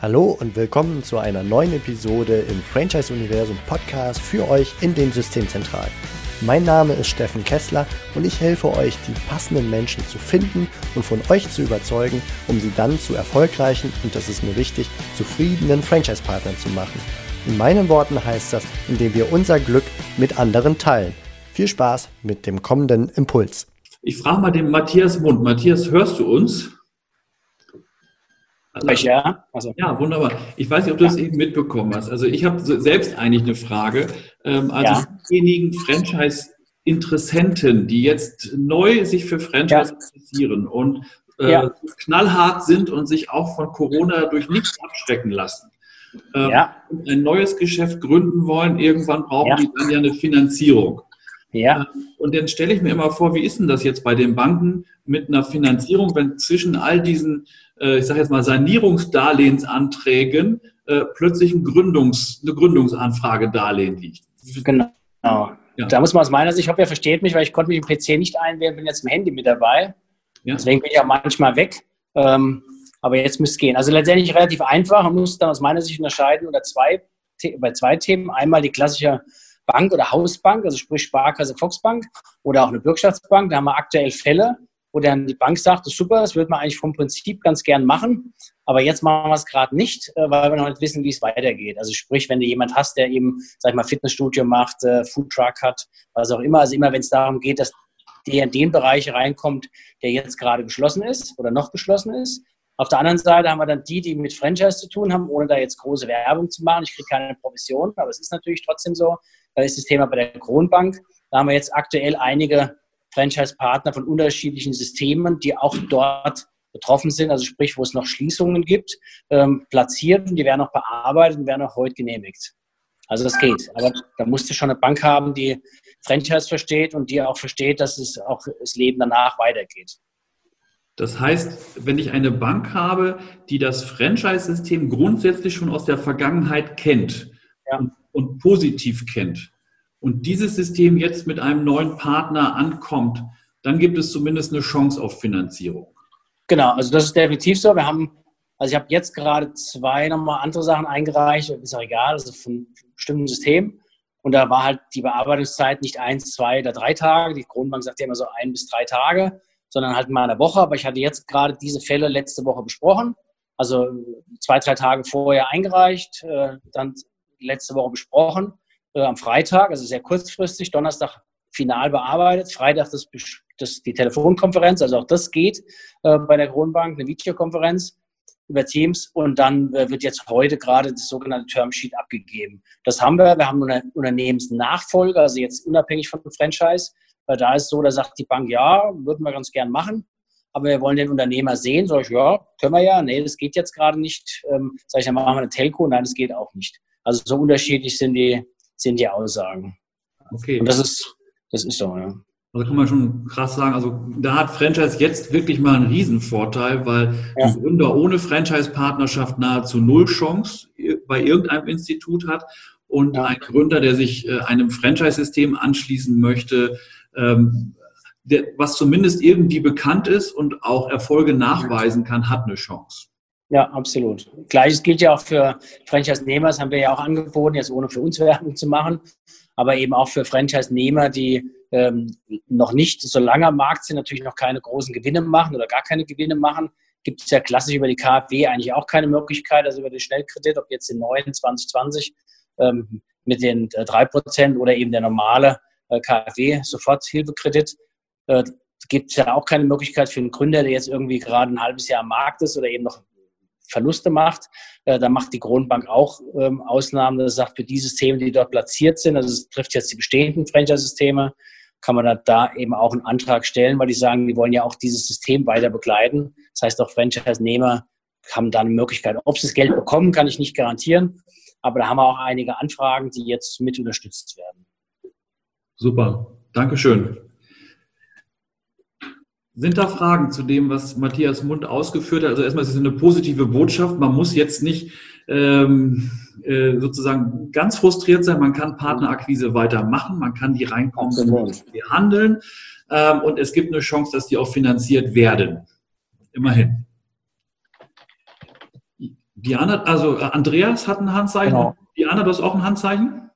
Hallo und willkommen zu einer neuen Episode im Franchise Universum Podcast für euch in den Systemzentralen. Mein Name ist Steffen Kessler und ich helfe euch, die passenden Menschen zu finden und von euch zu überzeugen, um sie dann zu erfolgreichen und das ist mir wichtig, zufriedenen Franchise-Partnern zu machen. In meinen Worten heißt das, indem wir unser Glück mit anderen teilen. Viel Spaß mit dem kommenden Impuls. Ich frage mal den Matthias Mund. Matthias, hörst du uns? Also, ja. Also. ja, wunderbar. Ich weiß nicht, ob du ja. das eben mitbekommen hast. Also ich habe selbst eigentlich eine Frage. Ähm, also ja. diejenigen Franchise-Interessenten, die jetzt neu sich für Franchise ja. interessieren und äh, knallhart sind und sich auch von Corona durch nichts abschrecken lassen. Ähm, ja. und ein neues Geschäft gründen wollen, irgendwann brauchen die dann ja eine Finanzierung. Ja. Ähm, und dann stelle ich mir immer vor, wie ist denn das jetzt bei den Banken mit einer Finanzierung, wenn zwischen all diesen äh, ich sage jetzt mal, Sanierungsdarlehensanträgen äh, plötzlich ein Gründungs-, eine Gründungsanfrage Darlehen liegt. Genau. Ja. Da muss man aus meiner Sicht, ich hoffe, ihr versteht mich, weil ich konnte mich im PC nicht einwählen, bin jetzt im Handy mit dabei. Ja. Deswegen bin ich auch manchmal weg. Ähm, aber jetzt müsste es gehen. Also letztendlich relativ einfach. Man muss dann aus meiner Sicht unterscheiden unter zwei, bei zwei Themen. Einmal die klassische Bank oder Hausbank, also sprich Sparkasse, Volksbank oder auch eine Bürgschaftsbank. Da haben wir aktuell Fälle, wo dann die Bank sagt, das ist super, das würde man eigentlich vom Prinzip ganz gern machen, aber jetzt machen wir es gerade nicht, äh, weil wir noch nicht wissen, wie es weitergeht. Also sprich, wenn du jemand hast, der eben, sag ich mal, Fitnessstudio macht, äh, Foodtruck hat, was auch immer, also immer wenn es darum geht, dass der in den Bereich reinkommt, der jetzt gerade geschlossen ist oder noch geschlossen ist. Auf der anderen Seite haben wir dann die, die mit Franchise zu tun haben, ohne da jetzt große Werbung zu machen. Ich kriege keine Provision, aber es ist natürlich trotzdem so. Da ist das Thema bei der Kronbank. Da haben wir jetzt aktuell einige Franchise-Partner von unterschiedlichen Systemen, die auch dort betroffen sind, also sprich, wo es noch Schließungen gibt, ähm, platziert und die werden auch bearbeitet und werden auch heute genehmigt. Also das geht. Aber da musst du schon eine Bank haben, die Franchise versteht und die auch versteht, dass es auch das Leben danach weitergeht. Das heißt, wenn ich eine Bank habe, die das Franchise-System grundsätzlich schon aus der Vergangenheit kennt ja. und, und positiv kennt, und dieses System jetzt mit einem neuen Partner ankommt, dann gibt es zumindest eine Chance auf Finanzierung. Genau, also das ist definitiv so. Wir haben, also ich habe jetzt gerade zwei nochmal andere Sachen eingereicht, ist auch egal, also von bestimmten System. Und da war halt die Bearbeitungszeit nicht eins, zwei oder drei Tage. Die Kronenbank sagt ja immer so ein bis drei Tage, sondern halt mal eine Woche. Aber ich hatte jetzt gerade diese Fälle letzte Woche besprochen. Also zwei, drei Tage vorher eingereicht, äh, dann letzte Woche besprochen äh, am Freitag, also sehr kurzfristig, Donnerstag final bearbeitet, Freitag das, das, die Telefonkonferenz, also auch das geht äh, bei der Kronbank, eine Videokonferenz über Teams und dann äh, wird jetzt heute gerade das sogenannte Termsheet abgegeben. Das haben wir. Wir haben eine Unternehmensnachfolge, also jetzt unabhängig von Franchise. Äh, da ist so, da sagt die Bank, ja, würden wir ganz gern machen, aber wir wollen den Unternehmer sehen. Sag ich, ja, können wir ja. Nee, das geht jetzt gerade nicht. Ähm, sag ich, dann machen wir eine Telco. Nein, das geht auch nicht. Also so unterschiedlich sind die, sind die Aussagen. Okay. Und das ist, das ist so, ja. Also kann man schon krass sagen, also da hat Franchise jetzt wirklich mal einen Riesenvorteil, weil ja. ein Gründer ohne Franchise-Partnerschaft nahezu null Chance bei irgendeinem Institut hat und ja. ein Gründer, der sich äh, einem Franchise-System anschließen möchte, ähm, was zumindest irgendwie bekannt ist und auch Erfolge nachweisen kann, hat eine Chance. Ja, absolut. Gleiches gilt ja auch für Franchise-Nehmer, das haben wir ja auch angeboten, jetzt ohne für uns Werbung zu machen, aber eben auch für Franchise-Nehmer, die ähm, noch nicht so lange am Markt sind, natürlich noch keine großen Gewinne machen oder gar keine Gewinne machen. Gibt es ja klassisch über die KfW eigentlich auch keine Möglichkeit, also über den Schnellkredit, ob jetzt den neuen 2020 ähm, mit den äh, 3% oder eben der normale äh, KfW-Soforthilfekredit. Äh, gibt es ja auch keine Möglichkeit für einen Gründer, der jetzt irgendwie gerade ein halbes Jahr am Markt ist oder eben noch Verluste macht. Äh, da macht die Kronenbank auch ähm, Ausnahmen. Das sagt, für die Systeme, die dort platziert sind, also es trifft jetzt die bestehenden Franchise-Systeme, kann man da eben auch einen Antrag stellen, weil die sagen, die wollen ja auch dieses System weiter begleiten. Das heißt, auch Franchise-Nehmer haben da eine Möglichkeit. Ob sie das Geld bekommen, kann ich nicht garantieren. Aber da haben wir auch einige Anfragen, die jetzt mit unterstützt werden. Super, Dankeschön. Sind da Fragen zu dem, was Matthias Mund ausgeführt hat? Also erstmal ist es eine positive Botschaft. Man muss jetzt nicht ähm, äh, sozusagen ganz frustriert sein. Man kann Partnerakquise weitermachen. Man kann die reinkommen, handeln. Ähm, und es gibt eine Chance, dass die auch finanziert werden. Immerhin. Diana, also äh, Andreas hat ein Handzeichen. Genau. Diana, du hast auch ein Handzeichen?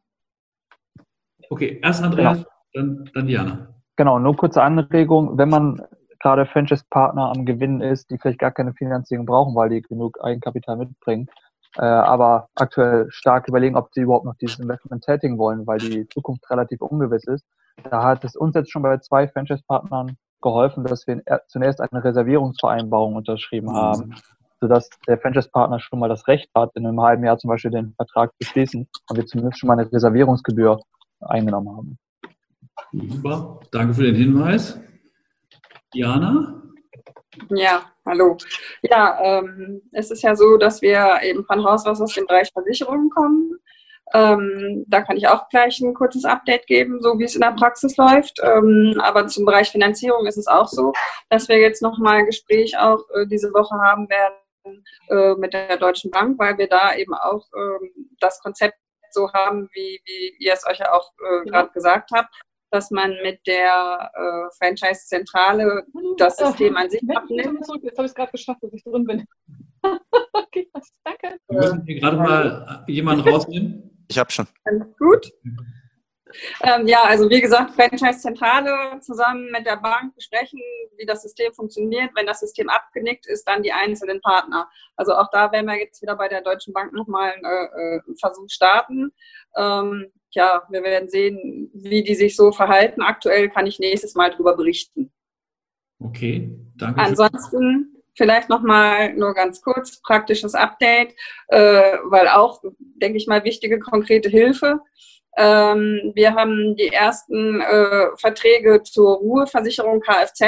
Okay, erst Andreas, genau. dann, dann Diana. Genau, nur kurze Anregung. Wenn man gerade Franchise-Partner am Gewinnen ist, die vielleicht gar keine Finanzierung brauchen, weil die genug Eigenkapital mitbringen, äh, aber aktuell stark überlegen, ob sie überhaupt noch dieses Investment tätigen wollen, weil die Zukunft relativ ungewiss ist. Da hat es uns jetzt schon bei zwei Franchise-Partnern geholfen, dass wir zunächst eine Reservierungsvereinbarung unterschrieben mhm. haben, sodass der Franchise-Partner schon mal das Recht hat, in einem halben Jahr zum Beispiel den Vertrag zu schließen und wir zumindest schon mal eine Reservierungsgebühr eingenommen haben. Super, danke für den Hinweis. Diana? Ja, hallo. Ja, ähm, es ist ja so, dass wir eben von Haus aus aus dem Bereich Versicherungen kommen. Ähm, da kann ich auch gleich ein kurzes Update geben, so wie es in der Praxis läuft. Ähm, aber zum Bereich Finanzierung ist es auch so, dass wir jetzt nochmal ein Gespräch auch äh, diese Woche haben werden äh, mit der Deutschen Bank, weil wir da eben auch ähm, das Konzept so haben, wie, wie ihr es euch ja auch äh, gerade gesagt habt, dass man mit der äh, Franchise-Zentrale das System an sich abnimmt. Jetzt habe ich es gerade geschafft, dass ich drin bin. okay, danke. Wir müssen hier gerade mal jemanden rausnehmen. Ich habe schon. Alles gut. Ähm, ja, also wie gesagt, Franchise-Zentrale zusammen mit der Bank besprechen, wie das System funktioniert. Wenn das System abgenickt ist, dann die einzelnen Partner. Also auch da werden wir jetzt wieder bei der Deutschen Bank nochmal einen äh, äh Versuch starten. Ähm, ja, wir werden sehen, wie die sich so verhalten. Aktuell kann ich nächstes Mal darüber berichten. Okay, danke. Ansonsten vielleicht nochmal nur ganz kurz praktisches Update, äh, weil auch, denke ich mal, wichtige konkrete Hilfe. Ähm, wir haben die ersten äh, Verträge zur Ruheversicherung Kfz,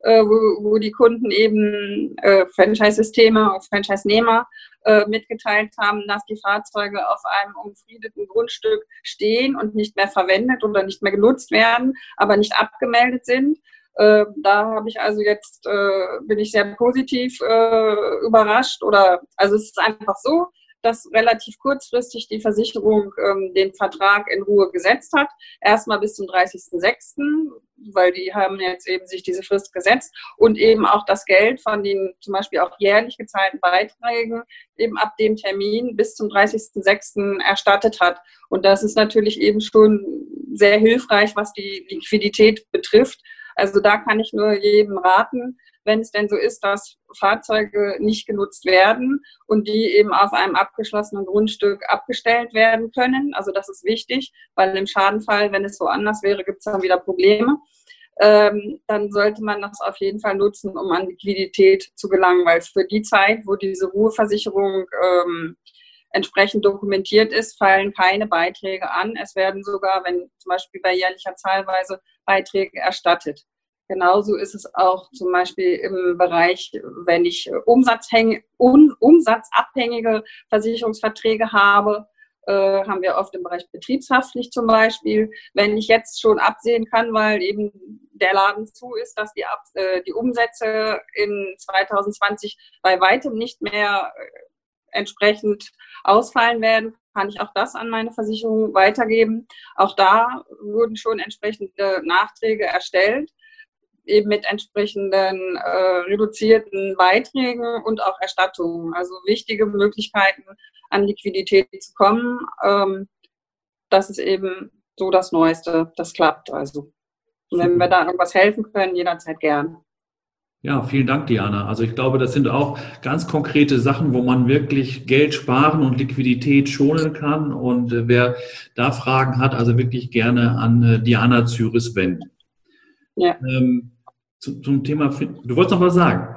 äh, wo, wo, die Kunden eben äh, Franchise-Systeme, Franchise-Nehmer äh, mitgeteilt haben, dass die Fahrzeuge auf einem umfriedeten Grundstück stehen und nicht mehr verwendet oder nicht mehr genutzt werden, aber nicht abgemeldet sind. Äh, da habe ich also jetzt, äh, bin ich sehr positiv äh, überrascht oder, also es ist einfach so, dass relativ kurzfristig die Versicherung ähm, den Vertrag in Ruhe gesetzt hat. Erstmal bis zum 30.06., weil die haben jetzt eben sich diese Frist gesetzt und eben auch das Geld von den zum Beispiel auch jährlich gezahlten Beiträgen eben ab dem Termin bis zum 30.06. erstattet hat. Und das ist natürlich eben schon sehr hilfreich, was die Liquidität betrifft. Also da kann ich nur jedem raten, wenn es denn so ist, dass Fahrzeuge nicht genutzt werden und die eben auf einem abgeschlossenen Grundstück abgestellt werden können. Also das ist wichtig, weil im Schadenfall, wenn es so anders wäre, gibt es dann wieder Probleme. Ähm, dann sollte man das auf jeden Fall nutzen, um an Liquidität zu gelangen, weil für die Zeit, wo diese Ruheversicherung ähm, entsprechend dokumentiert ist, fallen keine Beiträge an. Es werden sogar, wenn zum Beispiel bei jährlicher Zahlweise Beiträge erstattet. Genauso ist es auch zum Beispiel im Bereich, wenn ich un umsatzabhängige Versicherungsverträge habe, äh, haben wir oft im Bereich Betriebshaftpflicht zum Beispiel. Wenn ich jetzt schon absehen kann, weil eben der Laden zu ist, dass die, Ab äh, die Umsätze in 2020 bei weitem nicht mehr äh, entsprechend ausfallen werden, kann ich auch das an meine Versicherung weitergeben. Auch da wurden schon entsprechende Nachträge erstellt eben mit entsprechenden äh, reduzierten Beiträgen und auch Erstattungen. Also wichtige Möglichkeiten, an Liquidität zu kommen. Ähm, das ist eben so das Neueste. Das klappt also. Und wenn wir da irgendwas helfen können, jederzeit gern. Ja, vielen Dank, Diana. Also ich glaube, das sind auch ganz konkrete Sachen, wo man wirklich Geld sparen und Liquidität schonen kann. Und äh, wer da Fragen hat, also wirklich gerne an äh, Diana Zyris wenden. Ja. Ähm, zu, zum Thema, du wolltest noch was sagen?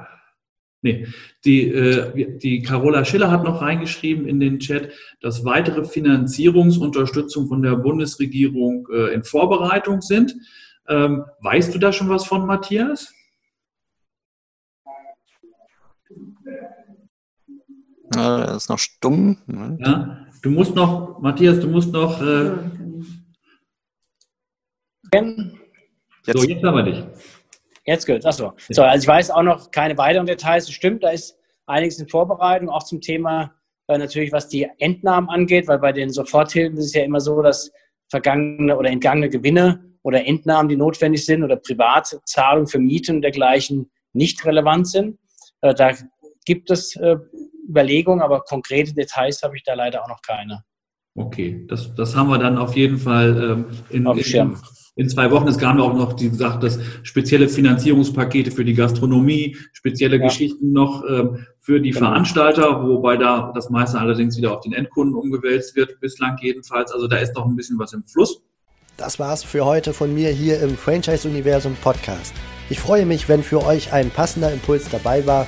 Nee, die, äh, die Carola Schiller hat noch reingeschrieben in den Chat, dass weitere Finanzierungsunterstützung von der Bundesregierung äh, in Vorbereitung sind. Ähm, weißt du da schon was von, Matthias? Er ist noch stumm. Ja, du musst noch, Matthias, du musst noch. Äh, jetzt. So, jetzt haben wir dich. Jetzt gehört Achso. So, also ich weiß auch noch keine weiteren Details. Es stimmt, da ist einiges in Vorbereitung, auch zum Thema äh, natürlich, was die Entnahmen angeht, weil bei den Soforthilfen ist es ja immer so, dass vergangene oder entgangene Gewinne oder Entnahmen, die notwendig sind oder Privatzahlungen für Mieten und dergleichen nicht relevant sind. Äh, da gibt es äh, Überlegungen, aber konkrete Details habe ich da leider auch noch keine. Okay, das, das haben wir dann auf jeden Fall ähm, in, in, in, zwei Wochen. Es kam auch noch, die gesagt, dass spezielle Finanzierungspakete für die Gastronomie, spezielle ja. Geschichten noch ähm, für die genau. Veranstalter, wobei da das meiste allerdings wieder auf den Endkunden umgewälzt wird, bislang jedenfalls. Also da ist noch ein bisschen was im Fluss. Das war's für heute von mir hier im Franchise-Universum Podcast. Ich freue mich, wenn für euch ein passender Impuls dabei war